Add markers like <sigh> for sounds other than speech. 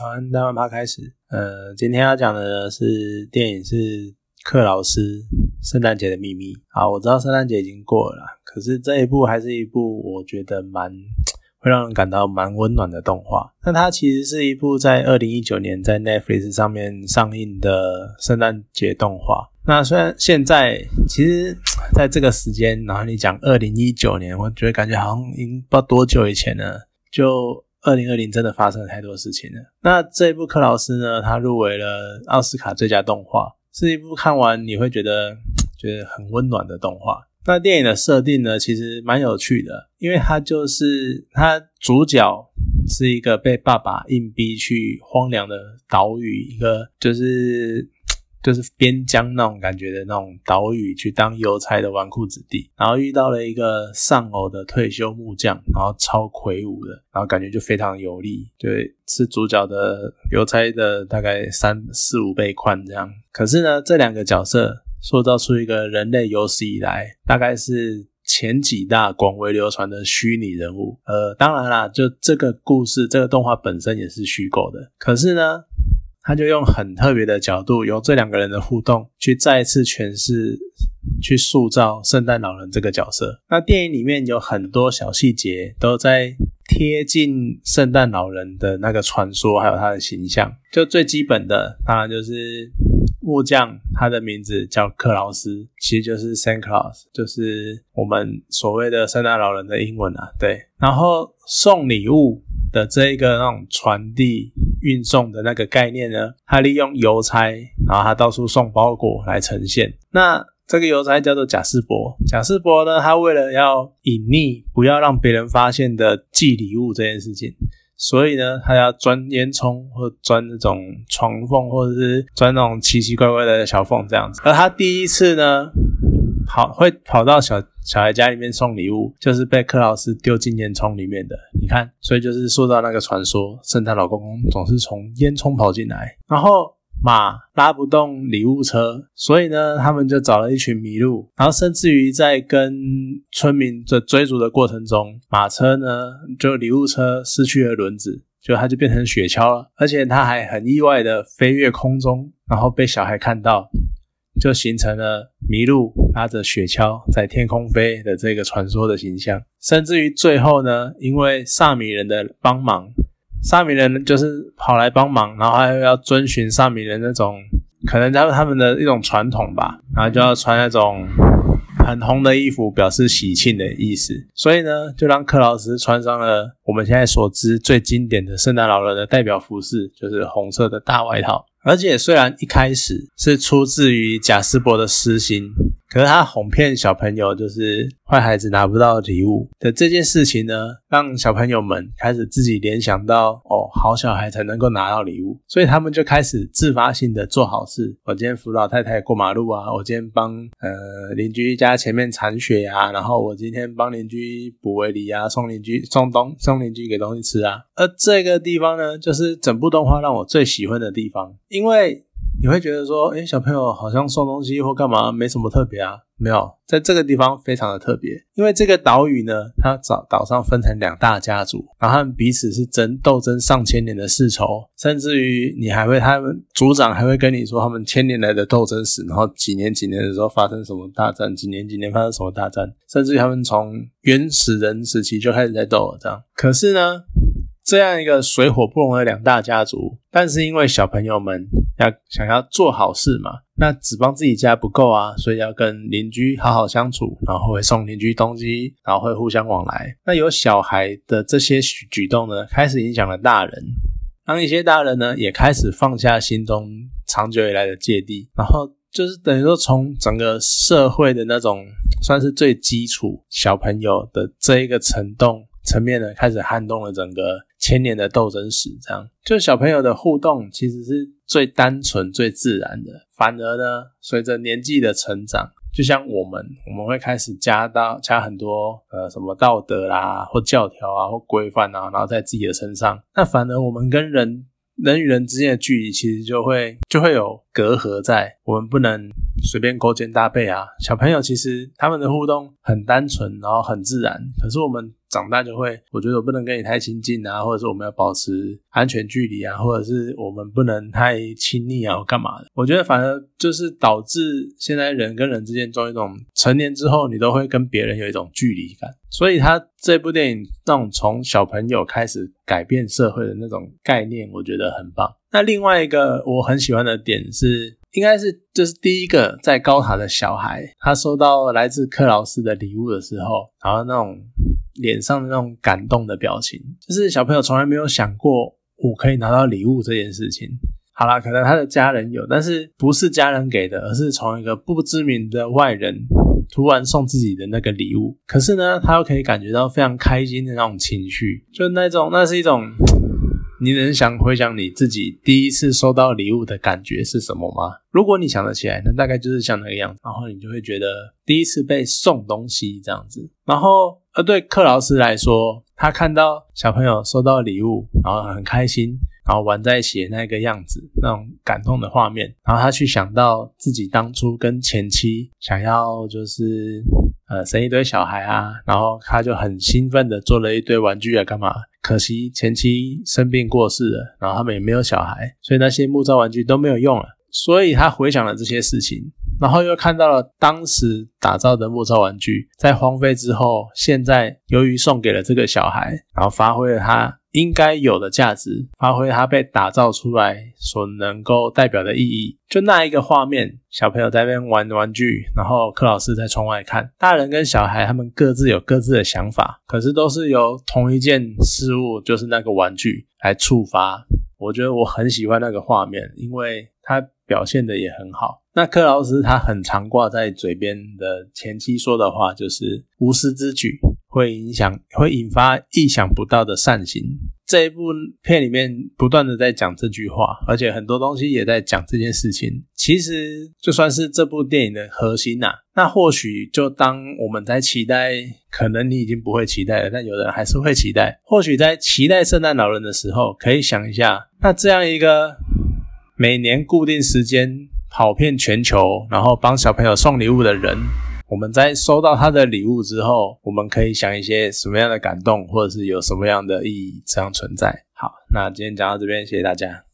好，那我们开始。呃，今天要讲的是电影是《克劳斯圣诞节的秘密》。好，我知道圣诞节已经过了，可是这一部还是一部我觉得蛮会让人感到蛮温暖的动画。那它其实是一部在二零一九年在 Netflix 上面上映的圣诞节动画。那虽然现在其实在这个时间，然后你讲二零一九年，我觉得感觉好像已经不知道多久以前了，就。二零二零真的发生了太多事情了。那这一部《克劳斯》呢？他入围了奥斯卡最佳动画，是一部看完你会觉得 <tsk> 觉得很温暖的动画。那电影的设定呢，其实蛮有趣的，因为它就是它主角是一个被爸爸硬逼去荒凉的岛屿，一个就是。就是边疆那种感觉的那种岛屿，去当邮差的纨绔子弟，然后遇到了一个丧偶的退休木匠，然后超魁梧的，然后感觉就非常有力，对，是主角的邮差的大概三四五倍宽这样。可是呢，这两个角色塑造出一个人类有史以来大概是前几大广为流传的虚拟人物。呃，当然啦，就这个故事，这个动画本身也是虚构的。可是呢。他就用很特别的角度，由这两个人的互动，去再次诠释、去塑造圣诞老人这个角色。那电影里面有很多小细节，都在贴近圣诞老人的那个传说，还有他的形象。就最基本的，当然就是木匠，他的名字叫克劳斯，其实就是 Saint Claus，就是我们所谓的圣诞老人的英文啊。对，然后送礼物的这一个那种传递。运送的那个概念呢？他利用邮差，然后他到处送包裹来呈现。那这个邮差叫做贾斯伯。贾斯伯呢，他为了要隐匿，不要让别人发现的寄礼物这件事情，所以呢，他要钻烟囱或钻那种床缝，或者是钻那种奇奇怪怪的小缝这样子。而他第一次呢？跑会跑到小小孩家里面送礼物，就是被克劳斯丢进烟囱里面的。你看，所以就是塑造那个传说，圣诞老公公总是从烟囱跑进来。然后马拉不动礼物车，所以呢，他们就找了一群麋鹿。然后甚至于在跟村民的追逐的过程中，马车呢就礼物车失去了轮子，就它就变成雪橇了。而且它还很意外的飞越空中，然后被小孩看到。就形成了麋鹿拉着雪橇在天空飞的这个传说的形象，甚至于最后呢，因为萨米人的帮忙，萨米人就是跑来帮忙，然后还要遵循萨米人那种可能他他们的一种传统吧，然后就要穿那种很红的衣服表示喜庆的意思，所以呢，就让克劳斯穿上了我们现在所知最经典的圣诞老人的代表服饰，就是红色的大外套。而且虽然一开始是出自于贾斯伯的私心，可是他哄骗小朋友，就是坏孩子拿不到礼物的这件事情呢，让小朋友们开始自己联想到，哦，好小孩才能够拿到礼物，所以他们就开始自发性的做好事。我今天扶老太太过马路啊，我今天帮呃邻居家前面铲雪啊，然后我今天帮邻居补围篱啊，送邻居送东送邻居给东西吃啊。而这个地方呢，就是整部动画让我最喜欢的地方。因为你会觉得说，哎，小朋友好像送东西或干嘛没什么特别啊？没有，在这个地方非常的特别。因为这个岛屿呢，它岛岛上分成两大家族，然后他们彼此是争斗争上千年的世仇，甚至于你还会他们族长还会跟你说他们千年来的斗争史，然后几年几年的时候发生什么大战，几年几年发生什么大战，甚至于他们从原始人时期就开始在斗了这样。可是呢？这样一个水火不容的两大家族，但是因为小朋友们要想要做好事嘛，那只帮自己家不够啊，所以要跟邻居好好相处，然后会送邻居东西，然后会互相往来。那有小孩的这些举动呢，开始影响了大人，当一些大人呢也开始放下心中长久以来的芥蒂，然后就是等于说从整个社会的那种算是最基础小朋友的这一个层动层面呢，开始撼动了整个。千年的斗争史，这样就小朋友的互动其实是最单纯、最自然的。反而呢，随着年纪的成长，就像我们，我们会开始加到加很多呃什么道德啦，或教条啊，或规范啊，然后在自己的身上。那反而我们跟人人与人之间的距离，其实就会就会有隔阂在。我们不能随便勾肩搭背啊。小朋友其实他们的互动很单纯，然后很自然。可是我们长大就会，我觉得我不能跟你太亲近啊，或者是我们要保持安全距离啊，或者是我们不能太亲昵啊，干嘛的？我觉得反而就是导致现在人跟人之间中一种成年之后，你都会跟别人有一种距离感。所以他这部电影那种从小朋友开始改变社会的那种概念，我觉得很棒。那另外一个我很喜欢的点是，应该是就是第一个在高塔的小孩，他收到来自克劳斯的礼物的时候，然后那种。脸上的那种感动的表情，就是小朋友从来没有想过我可以拿到礼物这件事情。好啦，可能他的家人有，但是不是家人给的，而是从一个不知名的外人突然送自己的那个礼物。可是呢，他又可以感觉到非常开心的那种情绪，就那种，那是一种。你能想回想你自己第一次收到礼物的感觉是什么吗？如果你想得起来，那大概就是像那个样子，然后你就会觉得第一次被送东西这样子。然后，呃，对克劳斯来说，他看到小朋友收到礼物，然后很开心，然后玩在一起的那个样子，那种感动的画面，然后他去想到自己当初跟前妻想要就是呃生一堆小孩啊，然后他就很兴奋的做了一堆玩具啊，干嘛？可惜前妻生病过世了，然后他们也没有小孩，所以那些木造玩具都没有用了。所以他回想了这些事情，然后又看到了当时打造的木造玩具在荒废之后，现在由于送给了这个小孩，然后发挥了他。应该有的价值，发挥它被打造出来所能够代表的意义。就那一个画面，小朋友在那边玩玩具，然后柯老师在窗外看。大人跟小孩他们各自有各自的想法，可是都是由同一件事物，就是那个玩具来触发。我觉得我很喜欢那个画面，因为它表现的也很好。那克劳斯他很常挂在嘴边的前妻说的话，就是无私之举。会影响，会引发意想不到的善行。这一部片里面不断的在讲这句话，而且很多东西也在讲这件事情。其实就算是这部电影的核心呐，那或许就当我们在期待，可能你已经不会期待了，但有人还是会期待。或许在期待圣诞老人的时候，可以想一下，那这样一个每年固定时间跑遍全球，然后帮小朋友送礼物的人。我们在收到他的礼物之后，我们可以想一些什么样的感动，或者是有什么样的意义这样存在。好，那今天讲到这边，谢谢大家。